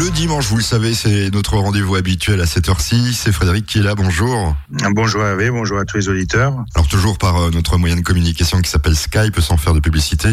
Le dimanche, vous le savez, c'est notre rendez-vous habituel à cette heure-ci. C'est Frédéric qui est là, bonjour. Bonjour à vous, bonjour à tous les auditeurs. Alors toujours par euh, notre moyen de communication qui s'appelle Skype, sans faire de publicité.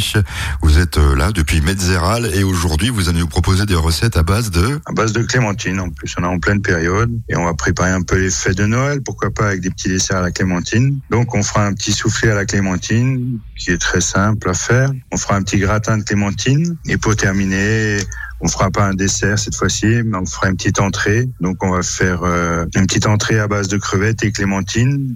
Vous êtes euh, là depuis Metzeral et aujourd'hui vous allez nous proposer des recettes à base de... À base de clémentine, en plus on est en pleine période et on va préparer un peu les fêtes de Noël, pourquoi pas avec des petits desserts à la clémentine. Donc on fera un petit soufflé à la clémentine qui est très simple à faire. On fera un petit gratin de clémentine et pour terminer, on fera pas un dessert cette fois-ci, mais on fera une petite entrée. Donc on va faire euh, une petite entrée à base de crevettes et clémentine,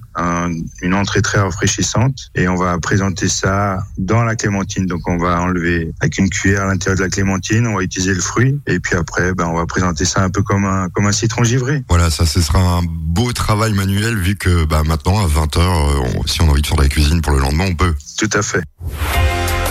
une entrée très rafraîchissante, et on va présenter ça dans la clémentine. Donc on va enlever avec une cuillère à l'intérieur de la clémentine, on va utiliser le fruit, et puis après, ben on va présenter ça un peu comme un comme un citron givré. Voilà, ça ce sera un beau travail manuel vu que bah, maintenant à 20 h euh, si on a envie de faire de la cuisine pour le lendemain, on peut. Tout à fait.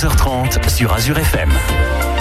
11h30 sur Azure FM.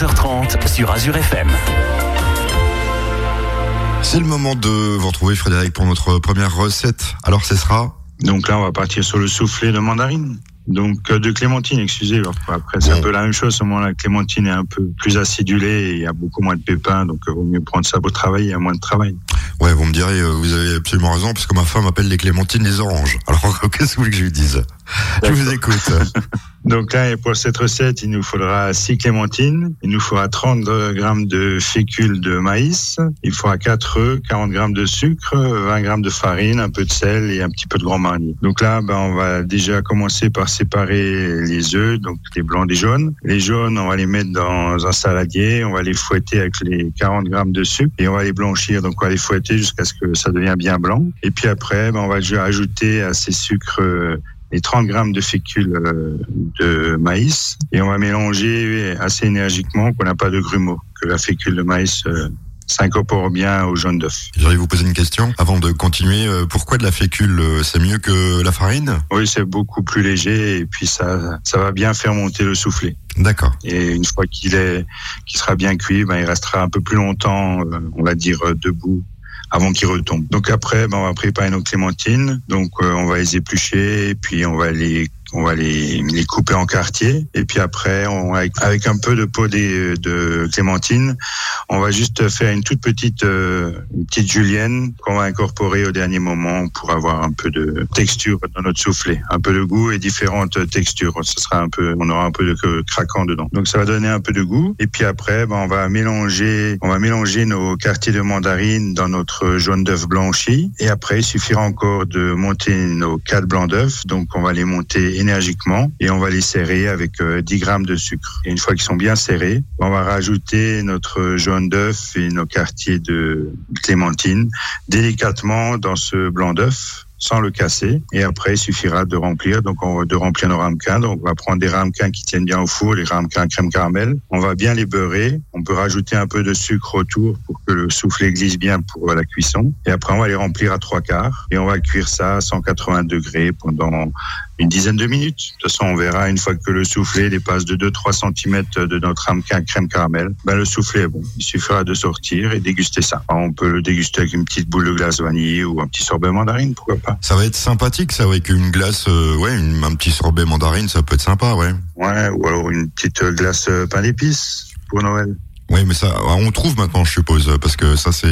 11h30 sur Azure FM. C'est le moment de vous retrouver Frédéric pour notre première recette. Alors ce sera Donc là, on va partir sur le soufflé de mandarine. Donc euh, de clémentine, excusez. Après, c'est un peu la même chose. Seulement la clémentine est un peu plus acidulée et il y a beaucoup moins de pépins. Donc il vaut mieux prendre ça pour travailler, il y a moins de travail. Ouais, vous me direz, euh, vous avez absolument raison, parce que ma femme appelle les clémentines les oranges. Alors qu'est-ce que vous voulez que je lui dise? Je vous écoute. Donc là, pour cette recette, il nous faudra 6 clémentines, il nous faudra 30 grammes de fécule de maïs, il faudra 4 œufs, 40 grammes de sucre, 20 grammes de farine, un peu de sel et un petit peu de grand marnier. Donc là, ben, on va déjà commencer par séparer les œufs, donc les blancs des jaunes. Les jaunes, on va les mettre dans un saladier, on va les fouetter avec les 40 grammes de sucre et on va les blanchir. Donc on va les fouetter jusqu'à ce que ça devienne bien blanc. Et puis après, ben, on va ajouter à ces sucres les 30 grammes de fécule euh, de maïs et on va mélanger assez énergiquement qu'on n'a pas de grumeaux, que la fécule de maïs euh, s'incorpore bien au jaune d'œuf. J'allais vous poser une question avant de continuer. Euh, pourquoi de la fécule C'est mieux que la farine? Oui, c'est beaucoup plus léger et puis ça, ça va bien faire monter le soufflet. D'accord. Et une fois qu'il est, qu'il sera bien cuit, ben, il restera un peu plus longtemps, on va dire, debout avant qu'ils retombent. Donc après, ben, on va préparer nos clémentines. Donc euh, on va les éplucher puis on va les on va les, les couper en quartiers. Et puis après on, avec, un peu de peau de, clémentine on va juste faire une toute petite euh, une petite julienne qu'on va incorporer au dernier moment pour avoir un peu de texture dans notre soufflet. Un peu de goût et différentes textures. Ce sera un peu on aura un peu de craquant dedans. Donc ça va donner un peu de goût. Et puis après ben, on va mélanger on va mélanger nos quartiers de mandarine dans notre jaune d'œuf blanchi. Et après il suffira encore de monter nos quatre blancs d'œufs. Donc on va les monter énergiquement et on va les serrer avec 10 euh, grammes de sucre. Et une fois qu'ils sont bien serrés, on va rajouter notre jaune d'œuf et nos quartiers de clémentine délicatement dans ce blanc d'œuf sans le casser. Et après, il suffira de remplir. Donc, on va de remplir nos ramequins. Donc, on va prendre des ramequins qui tiennent bien au four, les ramequins crème caramel. On va bien les beurrer. On peut rajouter un peu de sucre autour pour que le soufflet glisse bien pour la cuisson. Et après, on va les remplir à trois quarts. Et on va cuire ça à 180 degrés pendant une dizaine de minutes. De toute façon, on verra une fois que le soufflet dépasse de 2-3 cm de notre ramequin crème caramel. Ben, le soufflet est bon. Il suffira de sortir et déguster ça. on peut le déguster avec une petite boule de glace vanille ou un petit sorbet mandarine, pourquoi pas. Ça va être sympathique, ça, avec une glace, euh, ouais, un petit sorbet mandarine, ça peut être sympa, ouais. Ouais, ou alors une petite glace euh, pain d'épices pour Noël. Oui, mais ça, on trouve maintenant, je suppose, parce que ça, c'est,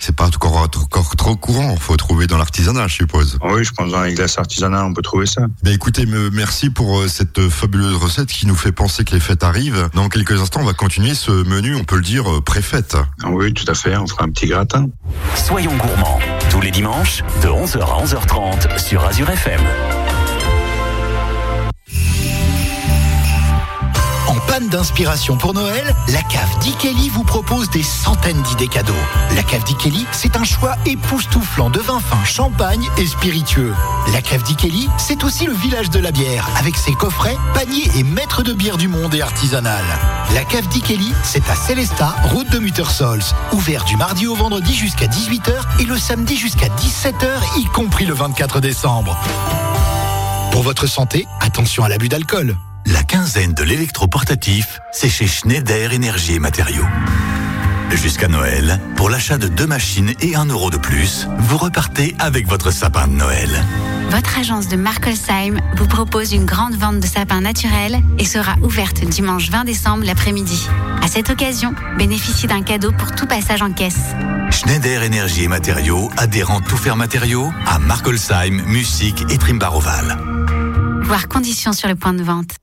c'est pas encore, encore trop courant. Faut trouver dans l'artisanat, je suppose. Oui, je pense dans les glaces artisanales, on peut trouver ça. Ben, écoutez, merci pour euh, cette fabuleuse recette qui nous fait penser que les fêtes arrivent. Dans quelques instants, on va continuer ce menu, on peut le dire, euh, pré-fête. Ah oui, tout à fait. On fera un petit gratin. Soyons gourmands. Tous les dimanches, de 11h à 11h30 sur Azure FM. D'inspiration pour Noël, la cave d'Ikeli vous propose des centaines d'idées cadeaux. La cave d'Ikeli, c'est un choix époustouflant de vins fins, champagne et spiritueux. La cave d'Ikeli, c'est aussi le village de la bière, avec ses coffrets, paniers et maîtres de bière du monde et artisanales. La cave d'Ikeli, c'est à Célesta, route de Muttersols, ouvert du mardi au vendredi jusqu'à 18h et le samedi jusqu'à 17h, y compris le 24 décembre. Pour votre santé, attention à l'abus d'alcool. La quinzaine de l'électroportatif, c'est chez Schneider Énergie et Matériaux. Jusqu'à Noël, pour l'achat de deux machines et un euro de plus, vous repartez avec votre sapin de Noël. Votre agence de Markolsheim vous propose une grande vente de sapins naturels et sera ouverte dimanche 20 décembre l'après-midi. À cette occasion, bénéficiez d'un cadeau pour tout passage en caisse. Schneider Énergie et Matériaux, adhérent Tout Faire Matériaux, à Markolsheim, Musique et Trimbaroval. Voir conditions sur le point de vente.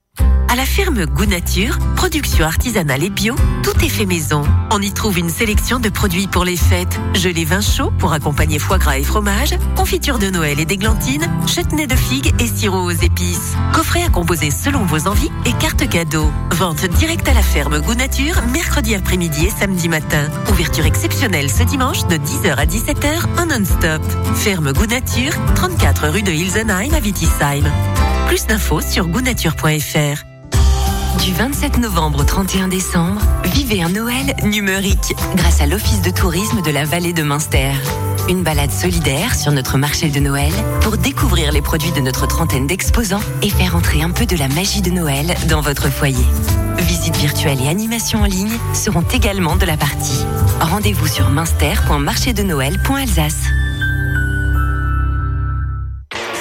À la ferme Goût Nature, production artisanale et bio, tout est fait maison. On y trouve une sélection de produits pour les fêtes. Gelée vin chaud pour accompagner foie gras et fromage, confiture de Noël et d'églantine, chutney de figues et sirop aux épices. Coffret à composer selon vos envies et carte cadeau. Vente directe à la ferme Goût Nature, mercredi après-midi et samedi matin. Ouverture exceptionnelle ce dimanche de 10h à 17h en non-stop. Ferme Goût Nature, 34 rue de Hilsenheim à Vitisheim. Plus d'infos sur goûtnature.fr. Du 27 novembre au 31 décembre, vivez un Noël numérique grâce à l'Office de tourisme de la vallée de Munster. Une balade solidaire sur notre marché de Noël pour découvrir les produits de notre trentaine d'exposants et faire entrer un peu de la magie de Noël dans votre foyer. Visites virtuelles et animations en ligne seront également de la partie. Rendez-vous sur minster.marchédenoël.alsace.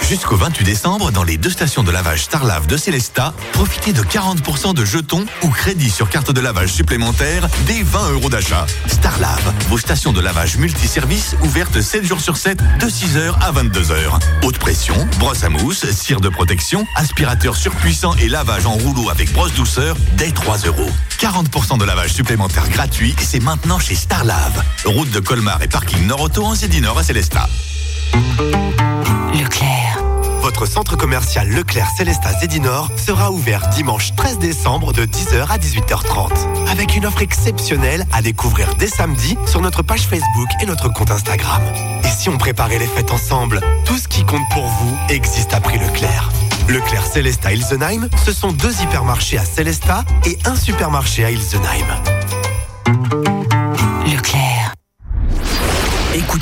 Jusqu'au 28 décembre, dans les deux stations de lavage Starlave de Célesta, profitez de 40% de jetons ou crédits sur carte de lavage supplémentaire dès 20 euros d'achat. Starlave, vos stations de lavage multiservices ouvertes 7 jours sur 7 de 6h à 22h. Haute pression, brosse à mousse, cire de protection, aspirateur surpuissant et lavage en rouleau avec brosse douceur dès 3 euros. 40% de lavage supplémentaire gratuit, c'est maintenant chez Starlave. Route de Colmar et parking Nord-Auto en Nord à Célestat. Votre centre commercial Leclerc Célestat Zédinor sera ouvert dimanche 13 décembre de 10h à 18h30. Avec une offre exceptionnelle à découvrir dès samedi sur notre page Facebook et notre compte Instagram. Et si on préparait les fêtes ensemble, tout ce qui compte pour vous existe à prix Leclerc. Leclerc Célestat Ilsenheim, ce sont deux hypermarchés à Célestat et un supermarché à Ilsenheim.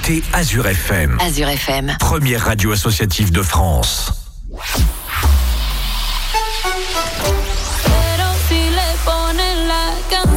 Écoutez Azure FM, Azure FM. première radio associative de France. Pero si le ponen la canción,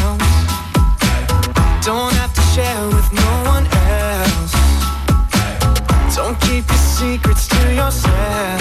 myself.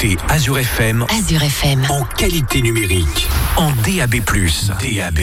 Écoutez Azure FM Azure FM. en qualité numérique, en DAB+. DAB+.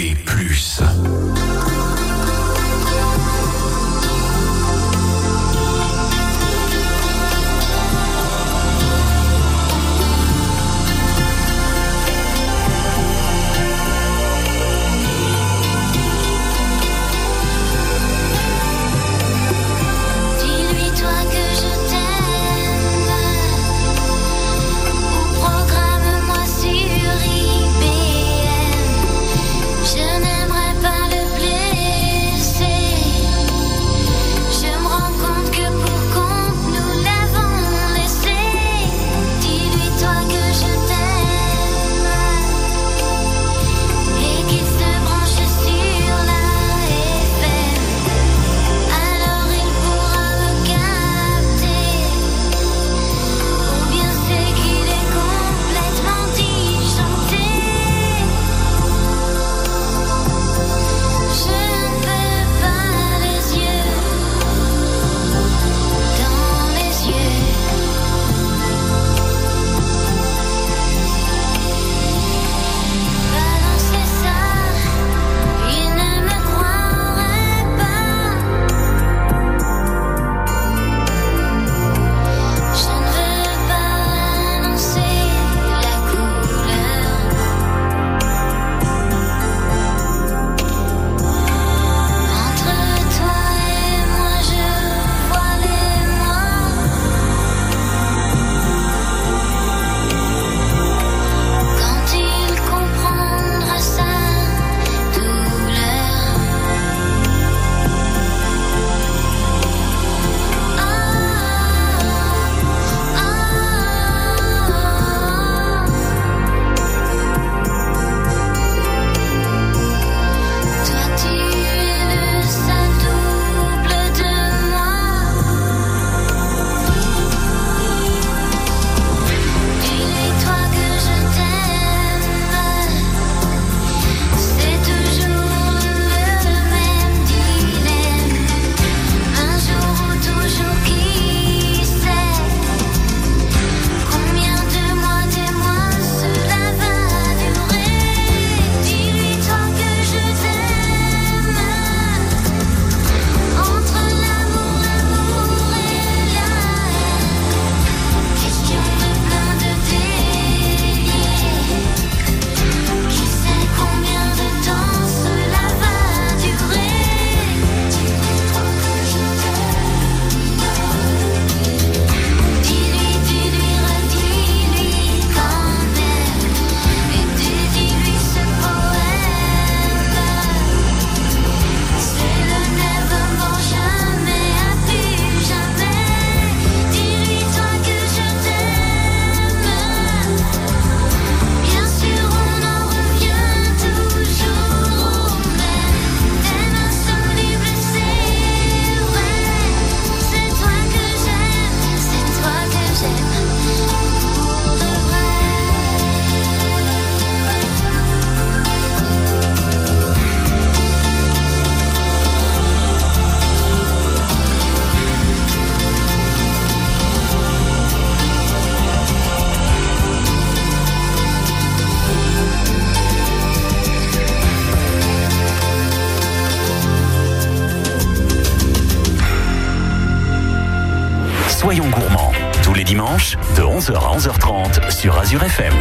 Azure FM.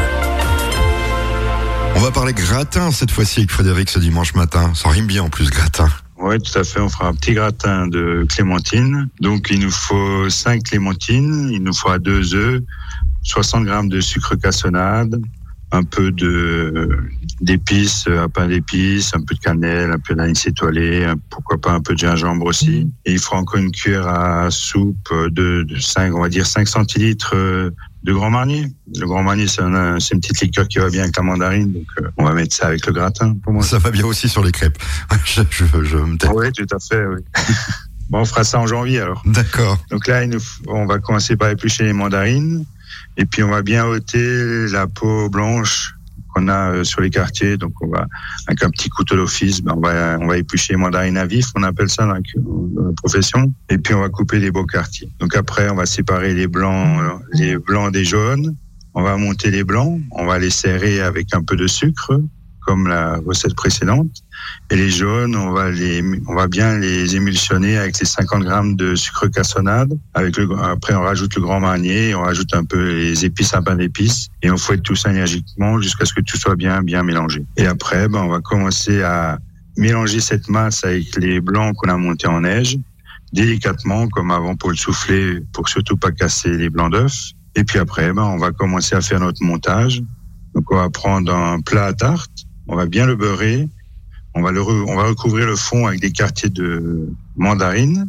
On va parler gratin cette fois-ci avec Frédéric ce dimanche matin. Ça rime bien en plus, gratin. Oui, tout à fait. On fera un petit gratin de clémentine. Donc, il nous faut 5 clémentines, il nous faudra 2 œufs, 60 grammes de sucre cassonade, un peu de d'épices, un pain d'épices, un peu de cannelle, un peu d'anis étoilé, un- pourquoi pas un peu de gingembre aussi. Et il faut encore une cuillère à soupe de, de 5, on va dire 5 centilitres euh, de Grand Marnier. Le Grand Marnier, c'est un- c'est une petite liqueur qui va bien avec la mandarine, donc euh, on va mettre ça avec le gratin. Pour moi. Ça va bien aussi sur les crêpes. je, je, je me tais. Oui, tout à fait, oui. bon, on fera ça en janvier alors. D'accord. Donc là, il nous f- on va commencer par éplucher les mandarines. Et puis on va bien ôter la peau blanche qu'on a euh, sur les quartiers. Donc on va avec un petit couteau d'office, ben, on va on va éplucher les mandarines à vif, on appelle ça dans profession. Et puis on va couper les beaux quartiers. Donc après on va séparer les blancs euh, les blancs des jaunes. On va monter les blancs, on va les serrer avec un peu de sucre, comme la recette précédente. Et les jaunes, on va les, on va bien les émulsionner avec les 50 grammes de sucre cassonade. Avec le, après, on rajoute le grand marnier, on rajoute un peu les épices, un pain d'épices, et on fouette tout ça énergiquement jusqu'à ce que tout soit bien, bien mélangé. Et après, ben, on va commencer à mélanger cette masse avec les blancs qu'on a montés en neige, délicatement, comme avant pour le souffler, pour surtout pas casser les blancs d'œufs. Et puis après, ben, on va commencer à faire notre montage. Donc, on va prendre un plat à tarte, on va bien le beurrer, on va le, on va recouvrir le fond avec des quartiers de mandarine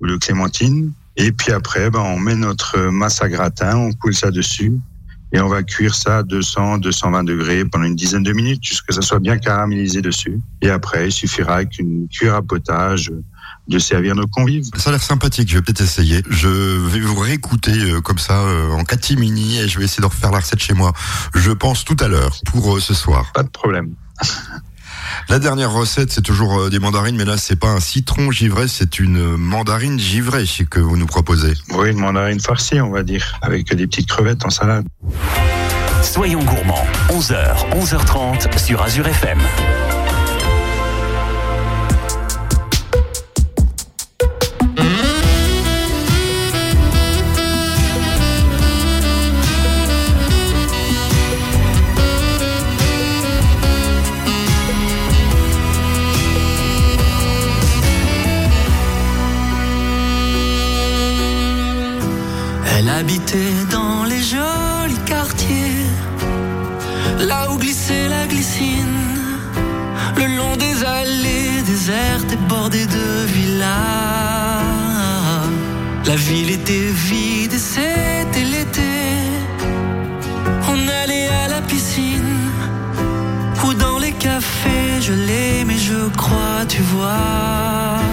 ou de clémentine. Et puis après, ben, on met notre masse à gratin, on coule ça dessus et on va cuire ça à 200, 220 degrés pendant une dizaine de minutes jusqu'à ce que ça soit bien caramélisé dessus. Et après, il suffira avec une cuillère à potage de servir nos convives. Ça a l'air sympathique, je vais peut-être essayer. Je vais vous réécouter euh, comme ça euh, en catimini et je vais essayer de refaire la recette chez moi. Je pense tout à l'heure pour euh, ce soir. Pas de problème. La dernière recette, c'est toujours des mandarines, mais là, c'est pas un citron givré, c'est une mandarine givrée que vous nous proposez. Oui, une mandarine farcie, on va dire, avec des petites crevettes en salade. Soyons gourmands, 11h, 11h30 sur Azure FM. Ville était vide c'était l'été. On allait à la piscine ou dans les cafés, je l'aimais, je crois, tu vois.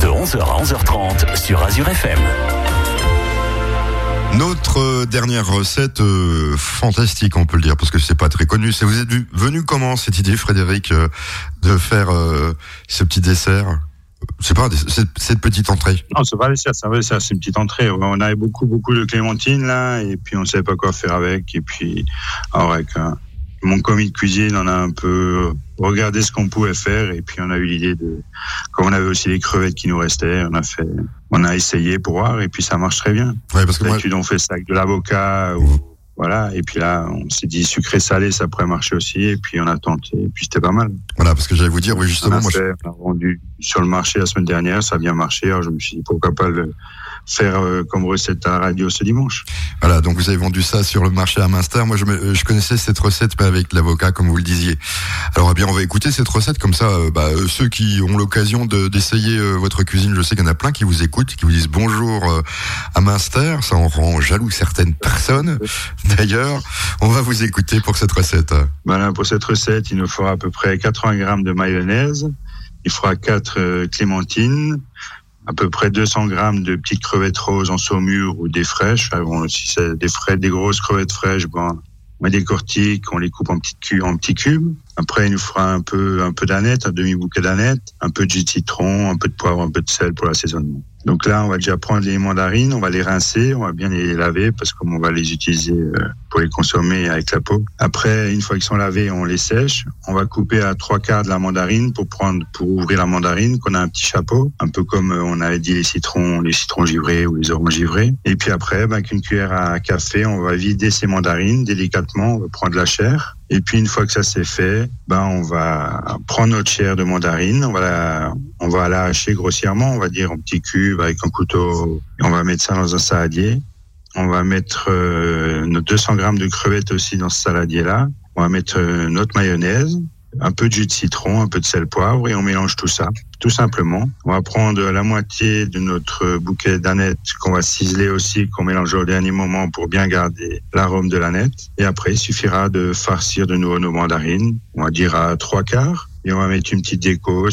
De 11h à 11h30 sur Azure FM. Notre dernière recette euh, fantastique, on peut le dire, parce que c'est pas très connu. C'est vous êtes venu comment cette idée, Frédéric, euh, de faire euh, ce petit dessert? C'est pas cette, cette petite entrée. Non, va ça, ça va ça, c'est une petite entrée. On avait beaucoup, beaucoup de clémentines là, et puis on savait pas quoi faire avec. Et puis, alors avec euh, mon commis de cuisine, on a un peu regardé ce qu'on pouvait faire, et puis on a eu l'idée de, comme on avait aussi les crevettes qui nous restaient, on a fait, on a essayé pour voir, et puis ça marche très bien. Ouais, parce que moi, on fait ça avec de l'avocat, ou, voilà. Et puis là, on s'est dit sucré salé, ça pourrait marcher aussi, et puis on a tenté, et puis c'était pas mal. voilà, parce que j'allais vous dire, oui, On justement, a, moi, je- on a vendu sur le marché la semaine dernière, ça a bien marché. Alors je me suis dit pourquoi pas le faire euh, comme recette à la radio ce dimanche. Voilà, donc vous avez vendu ça sur le marché à Minster. Moi, je, me- je connaissais cette recette, mais avec l'avocat, comme vous le disiez. Alors, eh bien, on va écouter cette recette comme ça. euh, bah, euh, ceux qui ont l'occasion de- d'essayer votre cuisine, je sais qu'il y en a plein qui vous écoutent, qui vous disent bonjour à Minster. Ça en rend jaloux certaines personnes. D'ailleurs, on va vous écouter pour cette recette. Voilà, pour cette recette, il nous faudra à peu près 80 grammes de mayonnaise. Il faudra 4 clémentines, à peu près 200 grammes de petites crevettes roses en saumure ou des fraîches. Ah, si c'est des frais, des grosses crevettes fraîches, bon, on les décortique, on les coupe en petits cubes, en petits cubes. Après, il nous fera un peu, un peu d'aneth, un demi bouquet d'aneth, un peu de de citron, un peu de poivre, un peu de sel pour l'assaisonnement. Donc là, on va déjà prendre les mandarines, on va les rincer, on va bien les laver parce que on va les utiliser euh, pour les consommer avec la peau. Après, une fois qu'ils sont lavés, on les sèche. On va couper à trois quarts de la mandarine pour prendre, pour ouvrir la mandarine, qu'on a un petit chapeau, un peu comme euh, on avait dit les citrons, les citrons givrés ou les oranges givrées. Et puis après, ben, avec une cuillère à café, on va vider ces mandarines délicatement. On va prendre la chair. Et puis une fois que ça c'est fait, ben on va prendre notre chair de mandarine, on va la, on va la hacher grossièrement, on va dire en petits cubes avec un couteau, et on va mettre ça dans un saladier. On va mettre euh, nos 200 grammes de crevettes aussi dans ce saladier-là. On va mettre euh, notre mayonnaise, un peu de jus de citron, un peu de sel poivre et on mélange tout ça, tout simplement. On va prendre la moitié de notre bouquet d'aneth qu'on va ciseler aussi, qu'on mélange au dernier moment pour bien garder l'arôme de l'aneth. Et après, il suffira de farcir de nouveau nos mandarines, on va trois quarts. Et on va mettre une petite déco,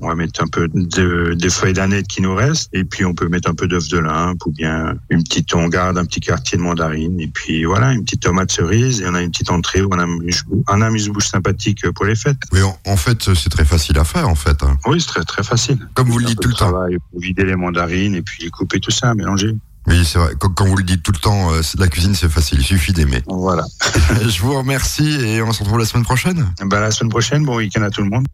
on va mettre un peu de, des feuilles d'aneth qui nous restent, et puis on peut mettre un peu d'œuf de limpe, ou bien une petite, on garde un petit quartier de mandarine, et puis voilà, une petite tomate cerise, et on a une petite entrée ou un amuse- un amuse-bouche sympathique pour les fêtes. Oui, en, en fait, c'est très facile à faire, en fait. hein. Oui, c'est très, très facile. Comme vous le dites tout le temps. pour vider les mandarines, et puis couper tout ça, mélanger. Oui, c'est vrai. Quand, vous le dites tout le temps, euh, la cuisine, c'est facile. Il suffit d'aimer. Voilà. je vous remercie et on se retrouve la semaine prochaine. Ben, la semaine prochaine, bon week-end à tout le monde.